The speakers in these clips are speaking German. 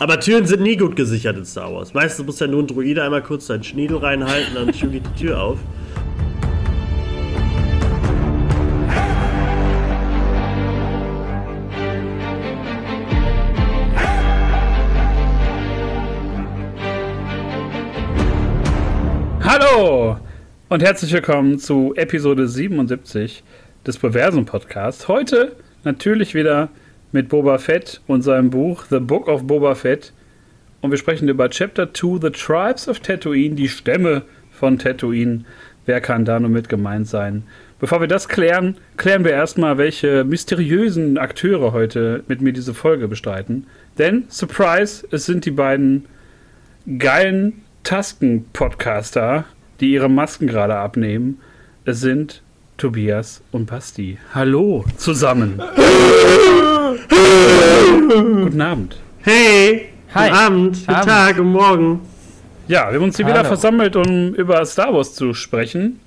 Aber Türen sind nie gut gesichert in Star Wars. Meistens muss ja nur ein Druide einmal kurz seinen Schniedel reinhalten, dann geht die Tür auf. Hallo und herzlich willkommen zu Episode 77 des Beversum Podcasts. Heute natürlich wieder mit Boba Fett und seinem Buch The Book of Boba Fett. Und wir sprechen über Chapter 2, The Tribes of Tatooine, die Stämme von Tatooine. Wer kann da nur mit gemeint sein? Bevor wir das klären, klären wir erstmal, welche mysteriösen Akteure heute mit mir diese Folge bestreiten. Denn, Surprise, es sind die beiden geilen Tasken-Podcaster, die ihre Masken gerade abnehmen. Es sind Tobias und Basti. Hallo zusammen. Guten Abend. Hey! Hi. Guten Abend, guten Abend. Tag, guten Morgen. Ja, wir haben uns hier wieder Hallo. versammelt, um über Star Wars zu sprechen.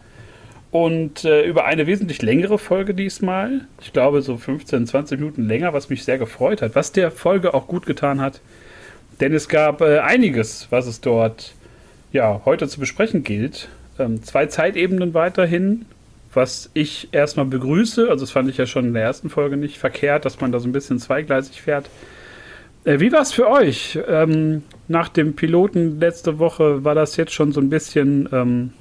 Und äh, über eine wesentlich längere Folge diesmal. Ich glaube, so 15, 20 Minuten länger, was mich sehr gefreut hat. Was der Folge auch gut getan hat. Denn es gab äh, einiges, was es dort ja, heute zu besprechen gilt. Ähm, zwei Zeitebenen weiterhin, was ich erstmal begrüße. Also, das fand ich ja schon in der ersten Folge nicht verkehrt, dass man da so ein bisschen zweigleisig fährt. Äh, wie war es für euch? Ähm, nach dem Piloten letzte Woche war das jetzt schon so ein bisschen, ähm,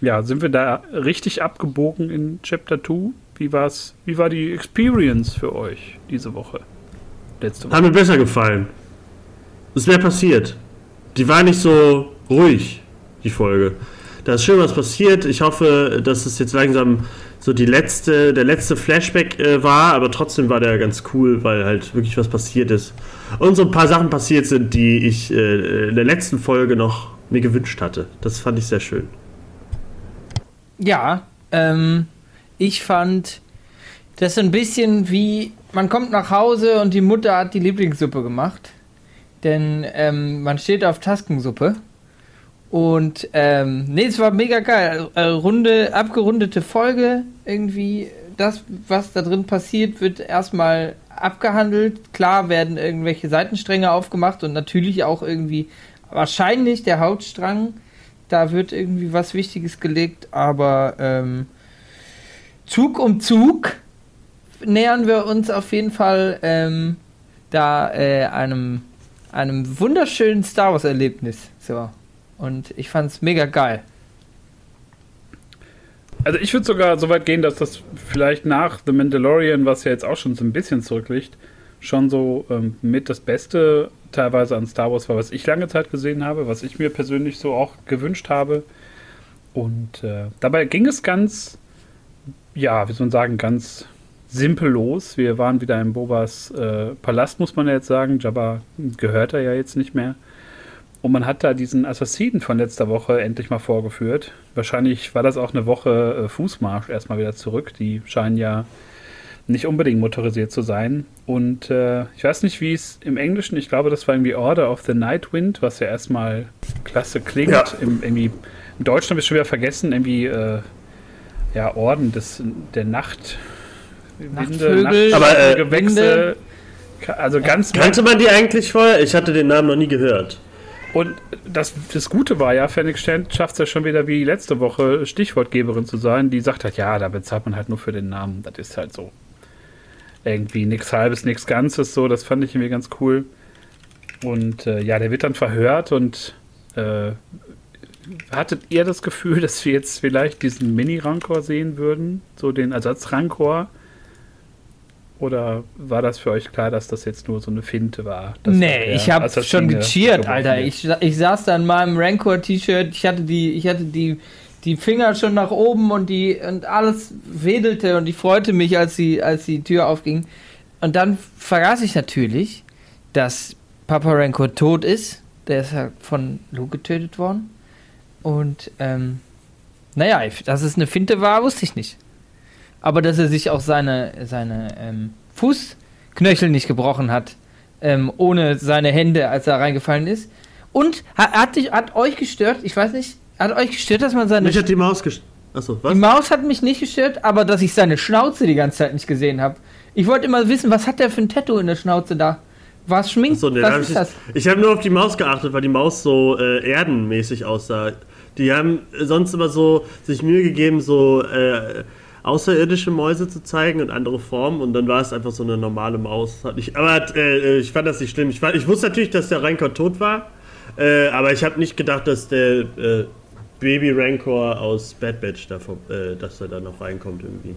ja, sind wir da richtig abgebogen in Chapter 2? Wie war's, wie war die Experience für euch diese Woche? Letzte Woche. Hat mir besser gefallen. Es wäre passiert. Die war nicht so ruhig, die Folge. Da ist schön was passiert. Ich hoffe, dass es jetzt langsam so die letzte, der letzte Flashback äh, war, aber trotzdem war der ganz cool, weil halt wirklich was passiert ist. Und so ein paar Sachen passiert sind, die ich äh, in der letzten Folge noch mir gewünscht hatte. Das fand ich sehr schön. Ja, ähm, ich fand das so ein bisschen wie, man kommt nach Hause und die Mutter hat die Lieblingssuppe gemacht. Denn ähm, man steht auf Taskensuppe. Und ähm, nee, es war mega geil. Äh, runde, abgerundete Folge. Irgendwie, das, was da drin passiert, wird erstmal abgehandelt. Klar werden irgendwelche Seitenstränge aufgemacht und natürlich auch irgendwie wahrscheinlich der Hauptstrang. Da wird irgendwie was Wichtiges gelegt, aber ähm, Zug um Zug nähern wir uns auf jeden Fall ähm, da äh, einem, einem wunderschönen Star Wars-Erlebnis. So. Und ich fand's mega geil. Also ich würde sogar so weit gehen, dass das vielleicht nach The Mandalorian, was ja jetzt auch schon so ein bisschen zurückliegt, schon so ähm, mit das Beste teilweise an Star Wars war, was ich lange Zeit gesehen habe, was ich mir persönlich so auch gewünscht habe. Und äh, dabei ging es ganz, ja, wie soll man sagen, ganz simpel los. Wir waren wieder in Bobas äh, Palast, muss man ja jetzt sagen. Jabba gehört er ja jetzt nicht mehr. Und man hat da diesen Assassinen von letzter Woche endlich mal vorgeführt. Wahrscheinlich war das auch eine Woche äh, Fußmarsch erstmal wieder zurück. Die scheinen ja nicht unbedingt motorisiert zu sein. Und äh, ich weiß nicht, wie es im Englischen, ich glaube, das war irgendwie Order of the Night Wind, was ja erstmal klasse klingt. Ja. Im, irgendwie, Im Deutschen habe ich schon wieder vergessen, irgendwie äh, ja, Orden des, der Nacht. Nachtvögel, Aber, äh, Gewächse. Also ganz Kannte man die eigentlich vorher? Ich hatte den Namen noch nie gehört. Und das, das Gute war ja, Fennec Stent schafft es ja schon wieder wie letzte Woche Stichwortgeberin zu sein, die sagt halt, ja, da bezahlt man halt nur für den Namen. Das ist halt so. Irgendwie nichts halbes, nichts Ganzes, so, das fand ich irgendwie ganz cool. Und äh, ja, der wird dann verhört und äh, hattet ihr das Gefühl, dass wir jetzt vielleicht diesen Mini-Rancor sehen würden? So den Ersatz-Rancor? Oder war das für euch klar, dass das jetzt nur so eine Finte war? nee, ich hab Assassine schon gecheert, Alter. Ich, ich saß da in meinem Rancor-T-Shirt, ich hatte die, ich hatte die, die Finger schon nach oben und die und alles wedelte und ich freute mich, als die, als die Tür aufging. Und dann vergaß ich natürlich, dass Papa Rancor tot ist. Der ist ja von Luke getötet worden. Und ähm, naja, dass es eine Finte war, wusste ich nicht. Aber dass er sich auch seine, seine ähm, Fußknöchel nicht gebrochen hat, ähm, ohne seine Hände, als er reingefallen ist. Und hat, hat, dich, hat euch gestört, ich weiß nicht, hat euch gestört, dass man seine. Mich hat die Maus gest... Achso, was? Die Maus hat mich nicht gestört, aber dass ich seine Schnauze die ganze Zeit nicht gesehen habe. Ich wollte immer wissen, was hat der für ein Tattoo in der Schnauze da? Was schminkt? Achso, nee, Was ist ich das? ich habe nur auf die Maus geachtet, weil die Maus so äh, erdenmäßig aussah. Die haben sonst immer so sich Mühe gegeben, so äh, außerirdische Mäuse zu zeigen und andere Formen und dann war es einfach so eine normale Maus. Aber äh, ich fand das nicht schlimm. Ich, fand, ich wusste natürlich, dass der Rancor tot war, äh, aber ich habe nicht gedacht, dass der äh, Baby Rancor aus Bad Batch davon, äh, dass er da noch reinkommt irgendwie.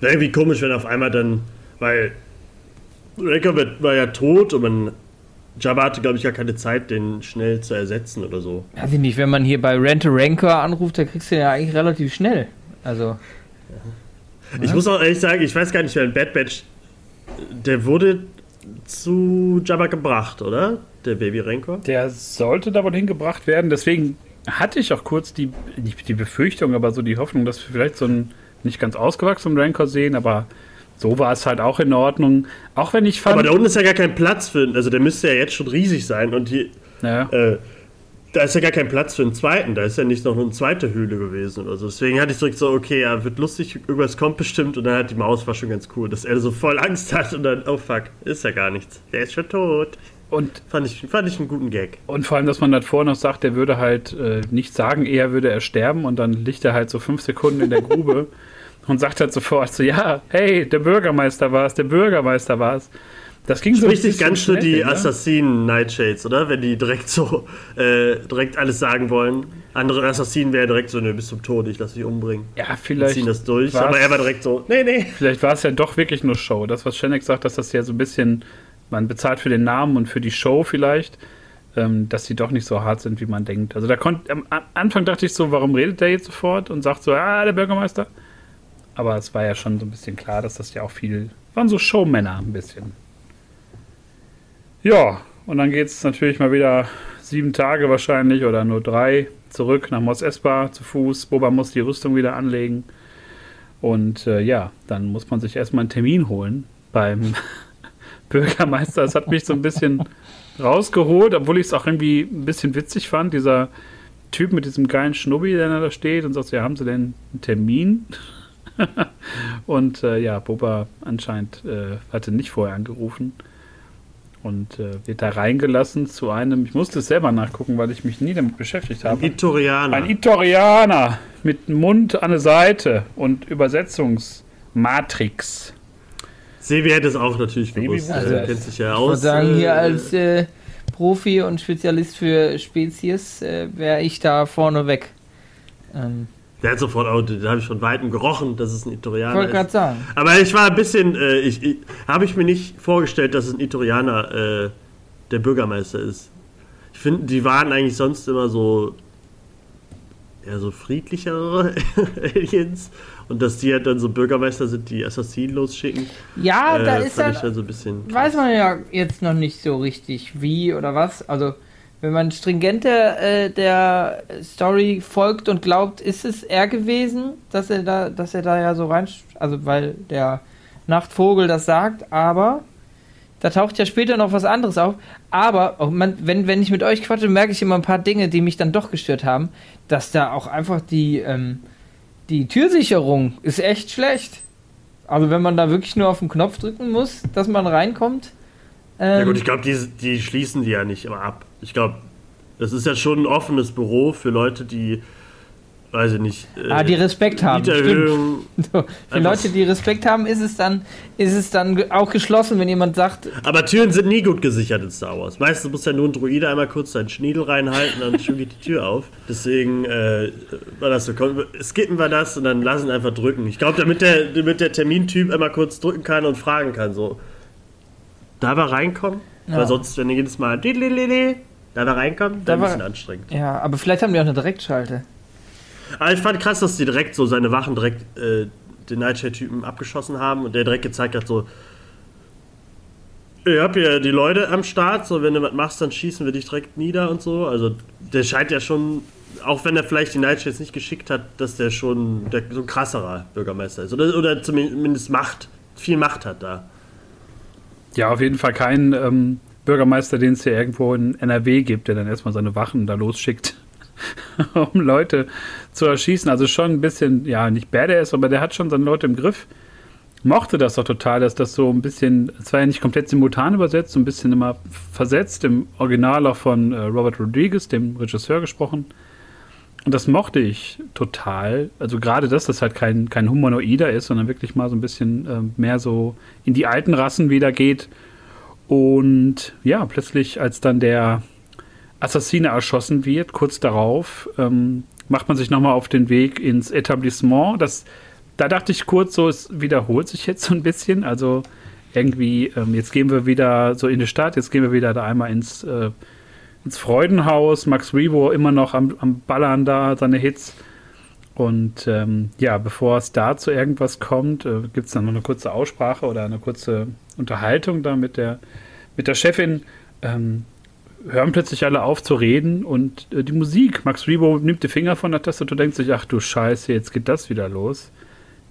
Wäre irgendwie komisch, wenn auf einmal dann, weil Rancor war ja tot und man Jabba hatte, glaube ich, gar keine Zeit, den schnell zu ersetzen oder so. Weiß ich nicht, wenn man hier bei Rent a Rancor anruft, da kriegst du den ja eigentlich relativ schnell. Also, Ich muss auch ehrlich sagen, ich weiß gar nicht, wer in Bad Batch. Der wurde zu Jabba gebracht, oder? Der Baby Rancor? Der sollte da wohl hingebracht werden. Deswegen hatte ich auch kurz die, nicht die Befürchtung, aber so die Hoffnung, dass wir vielleicht so einen nicht ganz ausgewachsenen Rancor sehen, aber so war es halt auch in Ordnung. Auch wenn ich fand. Aber da unten ist ja gar kein Platz für. Also der müsste ja jetzt schon riesig sein und hier. ja. Äh, da ist ja gar kein Platz für einen zweiten. Da ist ja nicht noch eine zweite Höhle gewesen oder so. Deswegen hatte ich direkt so, okay, ja, wird lustig, irgendwas kommt bestimmt. Und dann hat die Maus war schon ganz cool, dass er so voll Angst hat und dann, oh fuck, ist ja gar nichts. Der ist schon tot. und, Fand ich, fand ich einen guten Gag. und vor allem, dass man davor noch sagt, der würde halt äh, nicht sagen, eher würde er sterben und dann liegt er halt so fünf Sekunden in der Grube und sagt halt sofort so, ja, hey, der Bürgermeister war es, der Bürgermeister war es. Das ging so Richtig ganz schön die schnell, ne? Assassinen Nightshades, oder? Wenn die direkt so äh, direkt alles sagen wollen. Andere Assassinen wären direkt so, nö, bis zum Tod, ich lass dich umbringen. Ja, Die vielleicht. ziehen das durch. Aber er war direkt so, nee, nee. Vielleicht war es ja doch wirklich nur Show. Das, was Schenek sagt, dass das ja so ein bisschen, man bezahlt für den Namen und für die Show vielleicht, ähm, dass sie doch nicht so hart sind, wie man denkt. Also da konnte, am am Anfang dachte ich so, warum redet der jetzt sofort und sagt so, ah, der Bürgermeister. Aber es war ja schon so ein bisschen klar, dass das ja auch viel, waren so Showmänner ein bisschen. Ja, und dann geht es natürlich mal wieder sieben Tage wahrscheinlich oder nur drei zurück nach Mos Espa zu Fuß. Boba muss die Rüstung wieder anlegen. Und äh, ja, dann muss man sich erstmal einen Termin holen beim Bürgermeister. Das hat mich so ein bisschen rausgeholt, obwohl ich es auch irgendwie ein bisschen witzig fand. Dieser Typ mit diesem geilen Schnubbi, der da steht und sagt, ja, haben Sie denn einen Termin? und äh, ja, Boba anscheinend äh, hatte nicht vorher angerufen und äh, wird da reingelassen zu einem, ich musste es selber nachgucken, weil ich mich nie damit beschäftigt habe. Itorianer. Ein Itorianer mit Mund an der Seite und Übersetzungsmatrix. Sebi hätte es auch natürlich Sebi gewusst. wusste Er es. kennt sich ja ich aus. würde sagen, hier äh, als äh, Profi und Spezialist für Spezies äh, wäre ich da vorne weg. Ähm, Der hat sofort, oh, da habe ich von Weitem gerochen, dass es ein ich Itorianer wollte ist. gerade sagen. Aber ich war ein bisschen, äh, ich, ich habe ich mir nicht vorgestellt, dass es ein Itorianer äh, der Bürgermeister ist. Ich finde, die waren eigentlich sonst immer so eher so friedlichere Aliens und dass die halt dann so Bürgermeister sind, die Assassinen losschicken. Ja, da äh, ist fand dann, ich dann so ein bisschen. weiß man ja jetzt noch nicht so richtig, wie oder was. Also, wenn man stringenter äh, der Story folgt und glaubt, ist es er gewesen, dass er da, dass er da ja so rein, also weil der Nachtvogel das sagt, aber da taucht ja später noch was anderes auf. Aber auch man, wenn, wenn ich mit euch quatsche, merke ich immer ein paar Dinge, die mich dann doch gestört haben, dass da auch einfach die, ähm, die Türsicherung ist echt schlecht. Also wenn man da wirklich nur auf den Knopf drücken muss, dass man reinkommt. Ähm, Ja gut, ich glaube, die, die schließen die ja nicht immer ab. Ich glaube, das ist ja schon ein offenes Büro für Leute, die, weiß ich nicht, äh, ah, die Respekt haben. Stimmt. Mieterhöhung. So, für Leute, die Respekt haben, ist es dann, ist es dann auch geschlossen, wenn jemand sagt, Aber Türen sind nie gut gesichert in Star Wars. Meistens muss ja nur ein Druide einmal kurz seinen Schniedel reinhalten, dann schon geht die Tür auf. Deswegen äh, war das so. Skippen wir das und dann lassen einfach drücken. Ich glaube, damit der, damit der Termintyp einmal kurz drücken kann und fragen kann, so. Da wir reinkommen? Ja. Weil sonst, wenn ihr jedes Mal da wir reinkommen, Da dann ein war- bisschen anstrengend. ja, aber vielleicht haben die auch eine Direktschalte. Aber ich fand krass, dass die direkt so seine Wachen direkt äh, den Nightshade-Typen abgeschossen haben und der direkt gezeigt hat, so. Ihr habt ja die Leute am Start, so wenn du was machst, dann schießen wir dich direkt nieder und so. Also der scheint ja schon, auch wenn er vielleicht die Nightshades nicht geschickt hat, dass der schon der, so ein krasserer Bürgermeister ist. Oder, oder zumindest Macht, viel Macht hat da. Ja, auf jeden Fall kein ähm, Bürgermeister, den es hier irgendwo in NRW gibt, der dann erstmal seine Wachen da losschickt, um Leute zu erschießen. Also schon ein bisschen, ja, nicht badass, aber der hat schon seine Leute im Griff. mochte das doch total, dass das so ein bisschen, es war ja nicht komplett simultan übersetzt, so ein bisschen immer versetzt, im Original auch von äh, Robert Rodriguez, dem Regisseur, gesprochen. Und das mochte ich total. Also gerade das, dass halt kein, kein Humanoider ist, sondern wirklich mal so ein bisschen äh, mehr so in die alten Rassen wieder geht. Und ja, plötzlich, als dann der Assassine erschossen wird, kurz darauf, ähm, macht man sich nochmal auf den Weg ins Etablissement. Das, da dachte ich kurz, so, es wiederholt sich jetzt so ein bisschen. Also irgendwie, ähm, jetzt gehen wir wieder so in die Stadt, jetzt gehen wir wieder da einmal ins äh, ins Freudenhaus. Max Rebo immer noch am, am Ballern da, seine Hits. Und ähm, ja, bevor es da zu irgendwas kommt, äh, gibt es dann noch eine kurze Aussprache oder eine kurze Unterhaltung da mit der, mit der Chefin. Ähm, hören plötzlich alle auf zu reden und äh, die Musik. Max Rebo nimmt die Finger von der Tastatur und denkt sich, ach du Scheiße, jetzt geht das wieder los.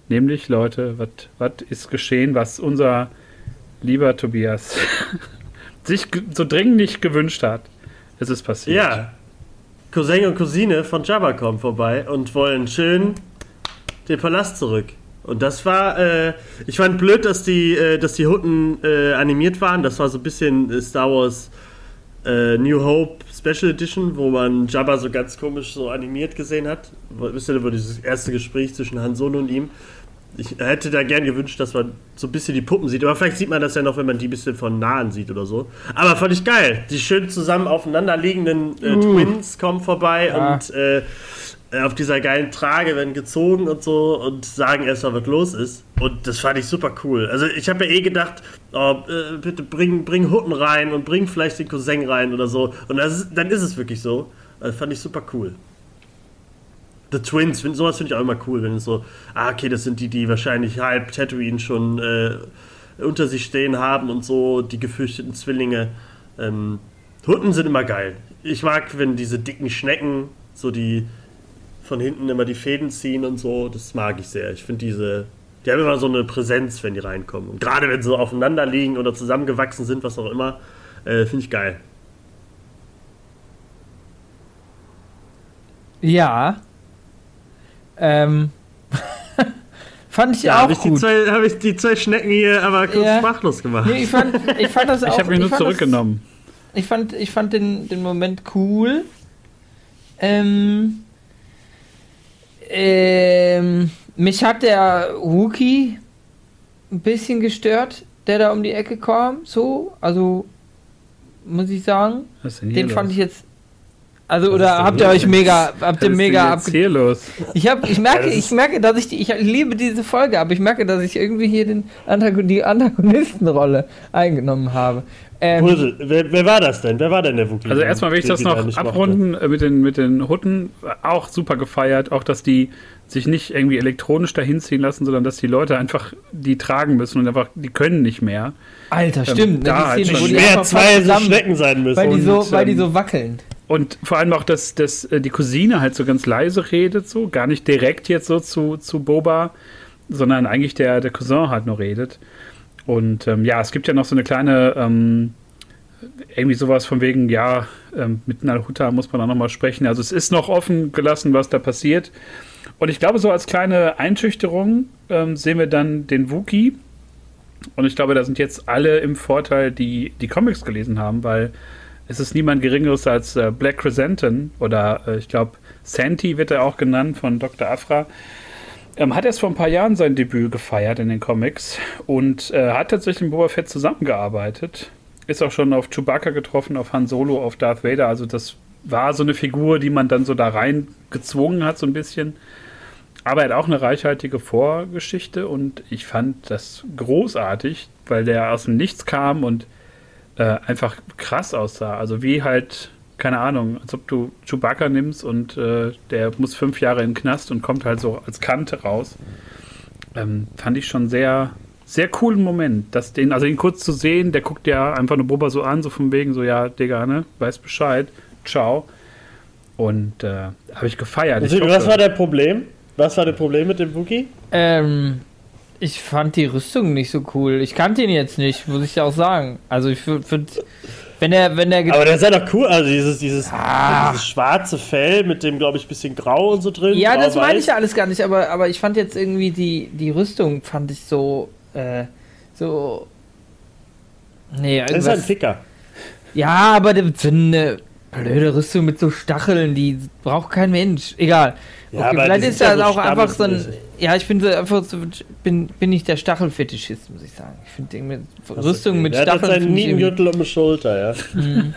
Nämlich, Leute, was ist geschehen, was unser lieber Tobias sich so dringlich gewünscht hat. Es ist passiert. Ja. Cousin und Cousine von Jabba kommen vorbei und wollen schön den Palast zurück. Und das war, äh, ich fand blöd, dass die, äh, dass die Hutten äh, animiert waren. Das war so ein bisschen äh, Star Wars äh, New Hope Special Edition, wo man Jabba so ganz komisch so animiert gesehen hat. Wisst ihr, wo dieses erste Gespräch zwischen Han Solo und ihm ich hätte da gern gewünscht, dass man so ein bisschen die Puppen sieht. Aber vielleicht sieht man das ja noch, wenn man die ein bisschen von nahen sieht oder so. Aber fand ich geil. Die schön zusammen aufeinanderliegenden äh, uh. Twins kommen vorbei ja. und äh, auf dieser geilen Trage werden gezogen und so und sagen erstmal, was los ist. Und das fand ich super cool. Also ich habe ja eh gedacht, oh, äh, bitte bring, bring Hutten rein und bring vielleicht den Cousin rein oder so. Und ist, dann ist es wirklich so. Das fand ich super cool. The Twins, find, sowas finde ich auch immer cool, wenn es so, ah, okay, das sind die, die wahrscheinlich halb Tatooine schon äh, unter sich stehen haben und so, die gefürchteten Zwillinge. Ähm, Hunden sind immer geil. Ich mag, wenn diese dicken Schnecken so die von hinten immer die Fäden ziehen und so, das mag ich sehr. Ich finde diese, die haben immer so eine Präsenz, wenn die reinkommen. Und gerade wenn sie so aufeinander liegen oder zusammengewachsen sind, was auch immer, äh, finde ich geil. Ja, ähm, fand ich ja, auch hab ich gut. Habe ich die zwei Schnecken hier aber kurz ja. sprachlos gemacht. Nee, ich, fand, ich fand das auch. Ich habe mich nur zurückgenommen. Das, ich fand, ich fand den, den Moment cool. Ähm, ähm, mich hat der Wookie ein bisschen gestört, der da um die Ecke kam. So, also muss ich sagen. Den fand ich jetzt also oder habt ihr euch mega, habt ihr mega ab hier los? Ich habe, ich merke, ich merke, dass ich die, ich liebe diese Folge, aber ich merke, dass ich irgendwie hier den Antagon die Antagonistenrolle eingenommen habe. Ähm, Puzzle. Wer, wer, war das denn? Wer war denn der Wookie? Also erstmal will ich das noch abrunden mochte. mit den mit den Hutten. Auch super gefeiert, auch dass die sich nicht irgendwie elektronisch dahin ziehen lassen, sondern dass die Leute einfach die tragen müssen und einfach die können nicht mehr. Alter, stimmt. Ähm, da halt Szene, schon schwer zwei so Schnecken sein müssen. Weil die so, und, weil die ähm, so wackeln. Und vor allem auch, dass, dass äh, die Cousine halt so ganz leise redet, so gar nicht direkt jetzt so zu, zu Boba, sondern eigentlich der, der Cousin halt nur redet. Und ähm, ja, es gibt ja noch so eine kleine, ähm, irgendwie sowas von wegen, ja, ähm, mit Nalhuta muss man auch nochmal sprechen. Also es ist noch offen gelassen, was da passiert. Und ich glaube, so als kleine Einschüchterung ähm, sehen wir dann den Wookie. Und ich glaube, da sind jetzt alle im Vorteil, die die Comics gelesen haben, weil es ist niemand Geringeres als äh, Black Chrysanthemum oder äh, ich glaube Santi wird er auch genannt von Dr. Afra. Ähm, hat erst vor ein paar Jahren sein Debüt gefeiert in den Comics und äh, hat tatsächlich mit Boba Fett zusammengearbeitet. Ist auch schon auf Chewbacca getroffen, auf Han Solo, auf Darth Vader. Also das war so eine Figur, die man dann so da rein gezwungen hat, so ein bisschen. Aber er hat auch eine reichhaltige Vorgeschichte und ich fand das großartig, weil der aus dem Nichts kam und äh, einfach krass aussah. Also wie halt, keine Ahnung, als ob du Chewbacca nimmst und äh, der muss fünf Jahre in den Knast und kommt halt so als Kante raus. Ähm, fand ich schon sehr, sehr coolen Moment. Dass den, also ihn kurz zu sehen, der guckt ja einfach nur Boba so an, so von wegen, so, ja, Digga, ne, weiß Bescheid, ciao. Und äh, habe ich gefeiert. Ich was war der Problem? Was war das Problem mit dem Wookie? Ähm, ich fand die Rüstung nicht so cool. Ich kannte ihn jetzt nicht, muss ich auch sagen. Also ich finde, wenn er, wenn er. Aber der ist ja doch cool, also dieses, dieses, ah. dieses schwarze Fell mit dem, glaube ich, bisschen grau und so drin. Ja, das meine ich ja alles gar nicht, aber, aber ich fand jetzt irgendwie die, die Rüstung, fand ich so. äh, so. Nee, Das ist ein irgendwas. Ficker. Ja, aber der- blöde Rüstung mit so Stacheln, die braucht kein Mensch. Egal. Ja, okay, vielleicht ist ja das so auch einfach so ein. Ja, ich bin so einfach so, bin, bin nicht der Stachelfetischist, muss ich sagen. Ich finde Rüstung mit hat halt Stacheln. seinen find ich irgendwie- Nietengürtel um die Schulter, ja.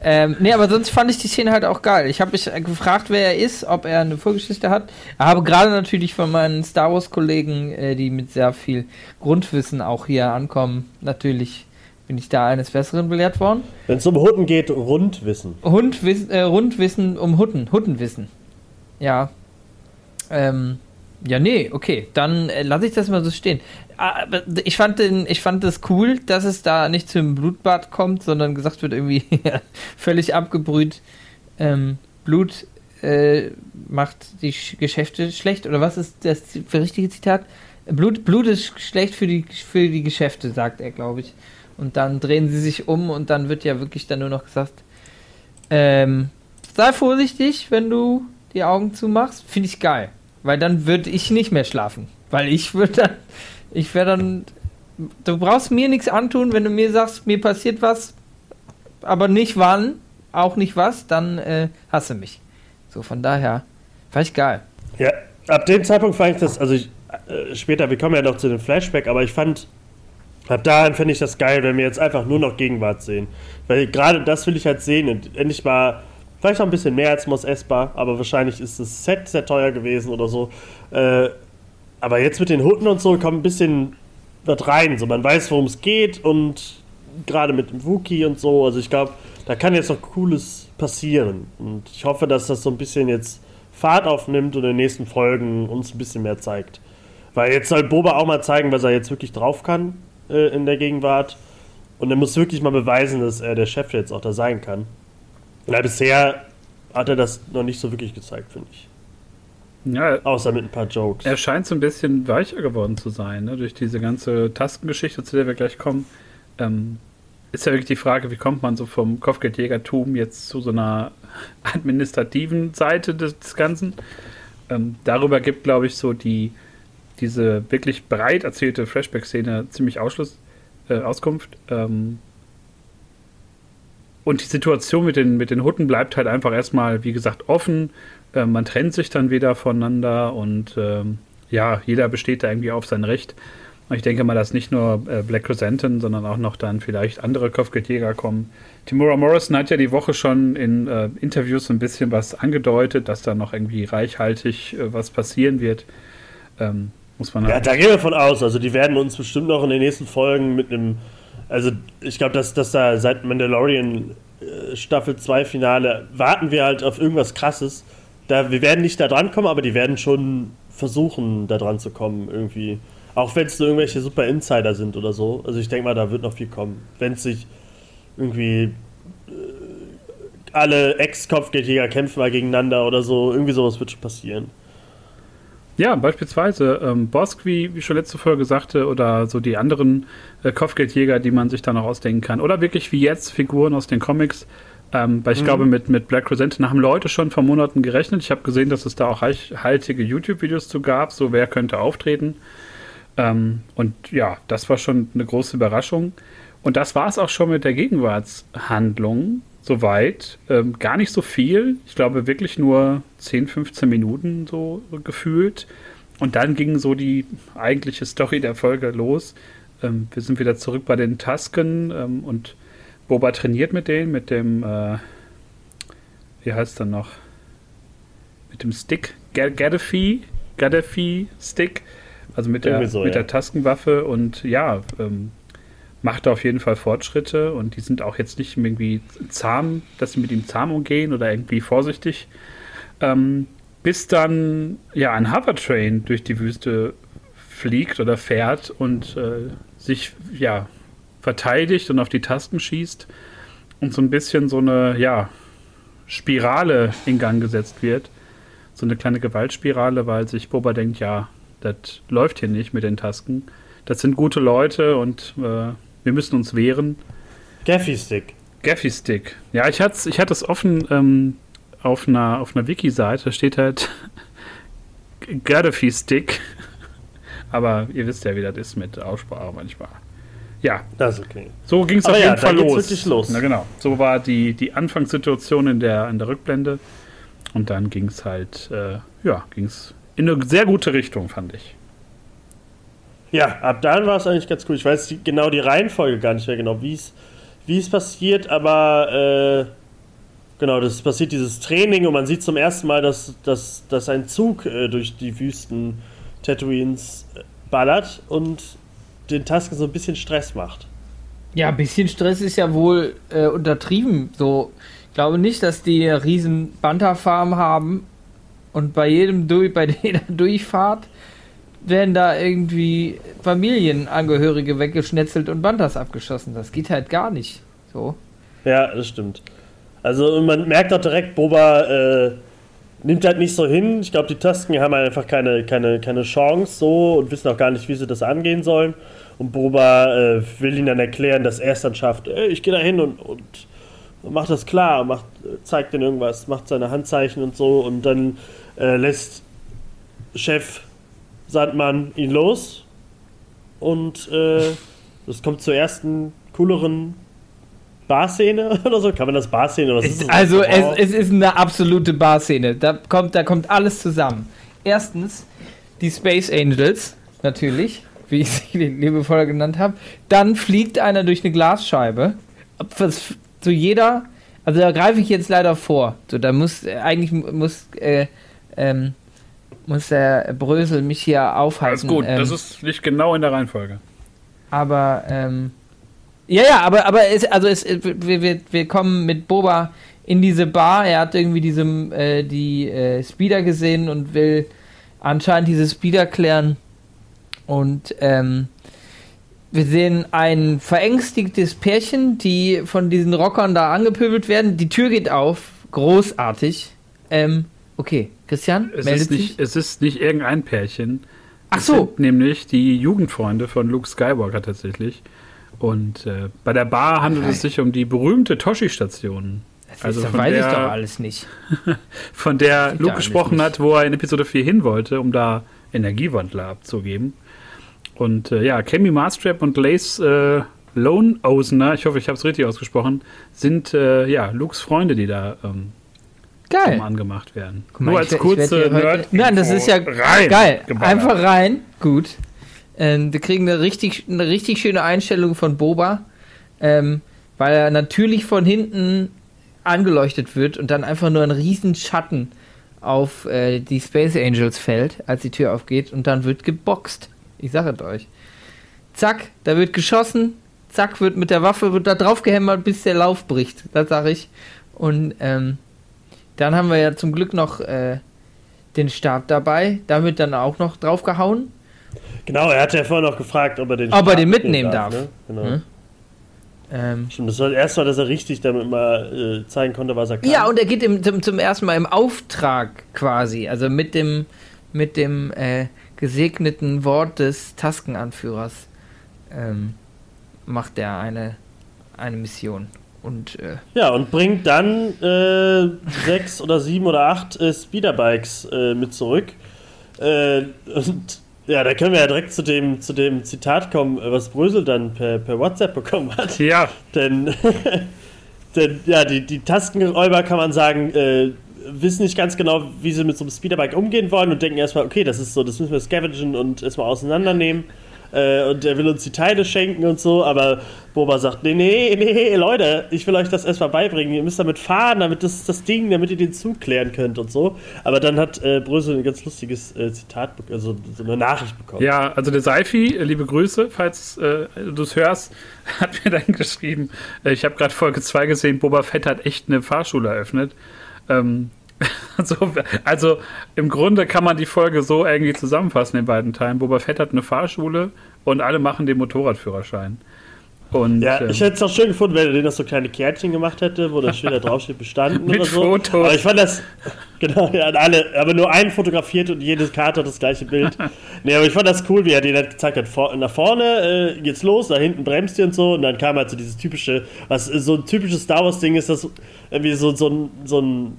Ähm, nee, aber sonst fand ich die Szene halt auch geil. Ich habe mich äh, gefragt, wer er ist, ob er eine Vorgeschichte hat. Aber gerade natürlich von meinen Star Wars-Kollegen, äh, die mit sehr viel Grundwissen auch hier ankommen, natürlich bin ich da eines Besseren belehrt worden. Wenn es um Hutten geht, Rundwissen. Hundwissen, äh, Rundwissen um Hutten, Huttenwissen. Ja. Ähm, ja, nee, okay, dann äh, lasse ich das mal so stehen. Aber ich fand, den, ich fand das cool, dass es da nicht zum Blutbad kommt, sondern gesagt wird, irgendwie völlig abgebrüht. Ähm, Blut äh, macht die Sch Geschäfte schlecht, oder was ist das für richtige Zitat? Blut, Blut ist schlecht für die, für die Geschäfte, sagt er, glaube ich. Und dann drehen sie sich um und dann wird ja wirklich dann nur noch gesagt, ähm, sei vorsichtig, wenn du die Augen zumachst. Finde ich geil. Weil dann würde ich nicht mehr schlafen. Weil ich würde dann, ich wäre dann, du brauchst mir nichts antun, wenn du mir sagst, mir passiert was, aber nicht wann, auch nicht was, dann äh, hasse mich. So, von daher, fand ich geil. Ja, ab dem Zeitpunkt fand ich das, also ich, äh, später, wir kommen ja noch zu dem Flashback, aber ich fand, ab dahin finde ich das geil, wenn wir jetzt einfach nur noch Gegenwart sehen. Weil gerade das will ich halt sehen endlich mal, vielleicht noch ein bisschen mehr als Mos Espa, aber wahrscheinlich ist das Set sehr teuer gewesen oder so. Äh, aber jetzt mit den Hutten und so kommt ein bisschen was rein, so man weiß, worum es geht und gerade mit dem Wookie und so, also ich glaube, da kann jetzt noch Cooles passieren und ich hoffe, dass das so ein bisschen jetzt Fahrt aufnimmt und in den nächsten Folgen uns ein bisschen mehr zeigt. Weil jetzt soll Boba auch mal zeigen, was er jetzt wirklich drauf kann äh, in der Gegenwart. Und er muss wirklich mal beweisen, dass er der Chef jetzt auch da sein kann. Weil bisher hat er das noch nicht so wirklich gezeigt, finde ich. Ja, Außer mit ein paar Jokes. er scheint so ein bisschen weicher geworden zu sein, ne? durch diese ganze Taskengeschichte, zu der wir gleich kommen. Ähm, ist ja wirklich die Frage, wie kommt man so vom Kopfgeldjägertum jetzt zu so einer administrativen Seite des, des Ganzen? Ähm, darüber gibt, glaube ich, so die diese wirklich breit erzählte Flashback-Szene ziemlich Ausschluss, äh, Auskunft. Ähm, und die Situation mit den, mit den Hutten bleibt halt einfach erstmal, wie gesagt, offen. Äh, man trennt sich dann wieder voneinander und ähm, ja, jeder besteht da irgendwie auf sein Recht. Und ich denke mal, dass nicht nur äh, Black Chrysanthemum, sondern auch noch dann vielleicht andere Kopfgeldjäger kommen. Timura Morrison hat ja die Woche schon in äh, Interviews ein bisschen was angedeutet, dass da noch irgendwie reichhaltig äh, was passieren wird. Ähm, muss man Ja, da gehen wir von aus. Also die werden uns bestimmt noch in den nächsten Folgen mit einem. Also ich glaube, dass, dass da seit Mandalorian äh, Staffel 2 Finale warten wir halt auf irgendwas krasses. Da, wir werden nicht da dran kommen, aber die werden schon versuchen, da dran zu kommen, irgendwie. Auch wenn es nur irgendwelche super Insider sind oder so. Also ich denke mal, da wird noch viel kommen. Wenn es sich irgendwie äh, alle Ex-Kopfgeldjäger kämpfen mal gegeneinander oder so, irgendwie sowas wird schon passieren. Ja, beispielsweise ähm, Bosk, wie, wie schon letzte Folge sagte, oder so die anderen äh, Kopfgeldjäger, die man sich da noch ausdenken kann. Oder wirklich wie jetzt Figuren aus den Comics. Ähm, weil ich glaube, mit, mit Black Chrysanthemum haben Leute schon vor Monaten gerechnet. Ich habe gesehen, dass es da auch reichhaltige YouTube-Videos zu gab, so wer könnte auftreten. Ähm, und ja, das war schon eine große Überraschung. Und das war es auch schon mit der Gegenwartshandlung. Soweit. Ähm, gar nicht so viel. Ich glaube wirklich nur 10, 15 Minuten so gefühlt. Und dann ging so die eigentliche Story der Folge los. Ähm, wir sind wieder zurück bei den Tusken ähm, und Boba trainiert mit denen, mit dem, äh, wie heißt er noch? Mit dem Stick, Ga- Gaddafi, Gaddafi Stick, also mit der, so, mit ja. der Taskenwaffe und ja, ähm, macht auf jeden Fall Fortschritte und die sind auch jetzt nicht irgendwie zahm, dass sie mit ihm zahm umgehen oder irgendwie vorsichtig. Ähm, bis dann ja ein Hovertrain durch die Wüste fliegt oder fährt und äh, sich ja verteidigt und auf die Tasten schießt und so ein bisschen so eine ja Spirale in Gang gesetzt wird. So eine kleine Gewaltspirale, weil sich Boba denkt, ja, das läuft hier nicht mit den Tasken. Das sind gute Leute und äh, wir müssen uns wehren. Gaffy-Stick. Gaffy Stick. Ja, ich hatte ich es offen ähm, auf einer, auf einer Wiki-Seite, da steht halt Gaddafi Stick. Aber ihr wisst ja, wie das ist mit Aussprache manchmal. Ja, Das ist okay. so ging es auf ja, jeden Fall los. los. Na genau. So war die, die Anfangssituation in der, in der Rückblende. Und dann ging es halt, äh, ja, ging es in eine sehr gute Richtung, fand ich. Ja, ab dann war es eigentlich ganz cool. Ich weiß genau die Reihenfolge gar nicht mehr genau, wie es passiert, aber äh, genau, das passiert dieses Training und man sieht zum ersten Mal, dass, dass, dass ein Zug äh, durch die Wüsten Tatooines äh, ballert und den Tasken so ein bisschen Stress macht. Ja, ein bisschen Stress ist ja wohl äh, untertrieben. So, ich glaube nicht, dass die riesen Banterfarm haben und bei jedem durch, bei jeder Durchfahrt werden da irgendwie Familienangehörige weggeschnetzelt und Banters abgeschossen. Das geht halt gar nicht. So. Ja, das stimmt. Also man merkt auch direkt, Boba äh, nimmt halt nicht so hin. Ich glaube, die Tasken haben halt einfach keine, keine, keine Chance so und wissen auch gar nicht, wie sie das angehen sollen. Und Boba äh, will ihnen dann erklären, dass er es dann schafft. Ey, ich gehe da hin und, und macht das klar, macht, zeigt denen irgendwas, macht seine Handzeichen und so und dann äh, lässt Chef Sandmann ihn los und äh, es kommt zur ersten cooleren Barszene oder so. Kann man das Barszene oder was ist das? also es, es ist eine absolute Barszene. Da kommt, da kommt alles zusammen. Erstens die Space Angels, natürlich, wie ich sie liebevoll genannt habe. Dann fliegt einer durch eine Glasscheibe. Was zu jeder, also da greife ich jetzt leider vor. So, da muss äh, eigentlich muss äh, ähm, muss der Brösel mich hier Alles aufhalten. gut, ähm, das ist nicht genau in der Reihenfolge. aber ähm, ja, ja, aber aber es, also es, wir, wir, wir kommen mit Boba in diese Bar. Er hat irgendwie diesem äh, die äh, Speeder gesehen und will anscheinend diese Speeder klären. Und ähm, wir sehen ein verängstigtes Pärchen, die von diesen Rockern da angepöbelt werden. Die Tür geht auf, großartig. Ähm, okay, Christian Es meldet ist, nicht, sich. es ist nicht irgendein Pärchen. Ach so. nämlich die Jugendfreunde von Luke Skywalker tatsächlich. Und äh, bei der Bar handelt es sich um die berühmte Toshi-Station. Also das weiß ich der- doch alles nicht. Von der Luke gesprochen hat, wo er in Episode 4 hin wollte, um da Energiewandler abzugeben. Und äh, ja, Cammy Marstrap und Lace äh, Lone Osener, ich hoffe, ich habe es richtig ausgesprochen, sind äh, ja Lukes Freunde, die da ähm, Geil. angemacht werden. Guck mal, Nur ich als ich kurze heute- Nerd. Nein, das ist ja rein geil. geballert. Einfach rein. Gut. Ähm, wir kriegen eine richtig, eine richtig schöne Einstellung von Boba, ähm, weil er natürlich von hinten angeleuchtet wird und dann einfach nur ein riesen Schatten auf äh, die Space Angels fällt, als die Tür aufgeht und dann wird geboxt. Ich sage es euch. Zack, da wird geschossen, zack, wird mit der Waffe wird da drauf gehämmert, bis der Lauf bricht. Das sage ich. Und ähm, dann haben wir ja zum Glück noch äh, den Stab dabei. Da wird dann auch noch drauf gehauen. Genau, er hat ja vorher noch gefragt, ob er den, Ob er Stab den mitnehmen darf. darf. Ne? Genau. Hm? Ähm, Stimmt, das war das erste Mal, dass er richtig damit mal äh, zeigen konnte, was er kann. ja, und er geht im, zum, zum ersten Mal im Auftrag quasi. Also mit dem, mit dem äh, gesegneten Wort des Taskenanführers ähm, macht er eine, eine Mission. Und äh, Ja, und bringt dann äh, sechs oder sieben oder acht äh, Speederbikes äh, mit zurück. Äh, und ja, da können wir ja direkt zu dem, zu dem Zitat kommen, äh, was Brösel dann per, per WhatsApp bekommen hat. Ja, Denn, denn ja, die, die Tastenräuber, kann man sagen, äh, wissen nicht ganz genau, wie sie mit so einem Speederbike umgehen wollen und denken erstmal, okay, das ist so, das müssen wir scavengen und erstmal auseinandernehmen. Äh, und er will uns die Teile schenken und so, aber Boba sagt, nee, nee, nee, Leute, ich will euch das erstmal beibringen. Ihr müsst damit fahren, damit das das Ding, damit ihr den Zug klären könnt und so. Aber dann hat äh, Brösel ein ganz lustiges äh, Zitat, also so eine Nachricht bekommen. Ja, also der Seifi, äh, liebe Grüße, falls äh, du es hörst, hat mir dann geschrieben, äh, ich habe gerade Folge 2 gesehen, Boba Fett hat echt eine Fahrschule eröffnet. Ähm, also, also im Grunde kann man die Folge so irgendwie zusammenfassen in beiden Teilen. Boba Fett hat eine Fahrschule und alle machen den Motorradführerschein. Und Ja, ähm, ich hätte es auch schön gefunden, wenn er denen noch so kleine Kärtchen gemacht hätte, wo dann später draufsteht, bestanden Mit oder so. Fotos. Aber ich fand das, genau, ja, alle, aber nur einen fotografiert und jede Karte hat das gleiche Bild. nee, aber ich fand das cool, wie er den halt gezeigt hat. Vor, nach vorne äh, geht's los, nach hinten bremst ihr und so und dann kam halt so dieses typische, was so ein typisches Star Wars-Ding ist, das irgendwie so, so ein, so ein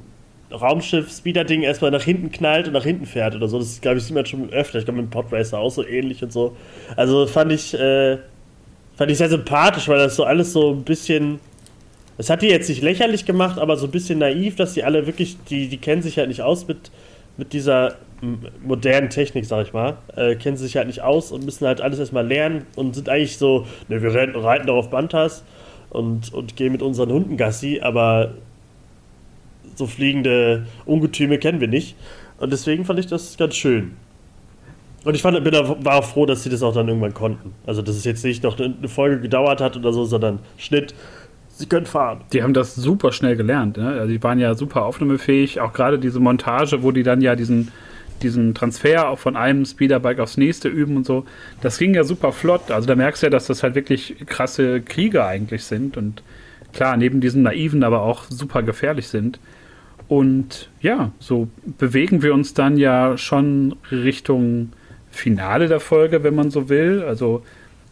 Raumschiff-Speeder-Ding erstmal nach hinten knallt und nach hinten fährt oder so. Das, glaube ich, sieht man schon öfter. Ich glaube, mit Podracer auch so ähnlich und so. Also fand ich, äh, fand ich sehr sympathisch, weil das so alles so ein bisschen. Das hat die jetzt nicht lächerlich gemacht, aber so ein bisschen naiv, dass die alle wirklich, die, die kennen sich halt nicht aus mit, mit dieser modernen Technik, sag ich mal, äh, kennen sich halt nicht aus und müssen halt alles erstmal lernen und sind eigentlich so, ne, wir reiten, reiten doch auf Bantas und, und gehen mit unseren Hunden Gassi, aber so fliegende Ungetüme kennen wir nicht. Und deswegen fand ich das ganz schön. Und ich fand, bin, war auch froh, dass sie das auch dann irgendwann konnten. Also, dass es jetzt nicht noch eine Folge gedauert hat oder so, sondern Schnitt. Sie können fahren. Die haben das super schnell gelernt. Ne? Also die waren ja super aufnahmefähig. Auch gerade diese Montage, wo die dann ja diesen, diesen Transfer auch von einem Speederbike aufs nächste üben und so. Das ging ja super flott. Also da merkst du ja, dass das halt wirklich krasse Krieger eigentlich sind. Und klar, neben diesen naiven, aber auch super gefährlich sind. Und ja, so bewegen wir uns dann ja schon Richtung Finale der Folge, wenn man so will. Also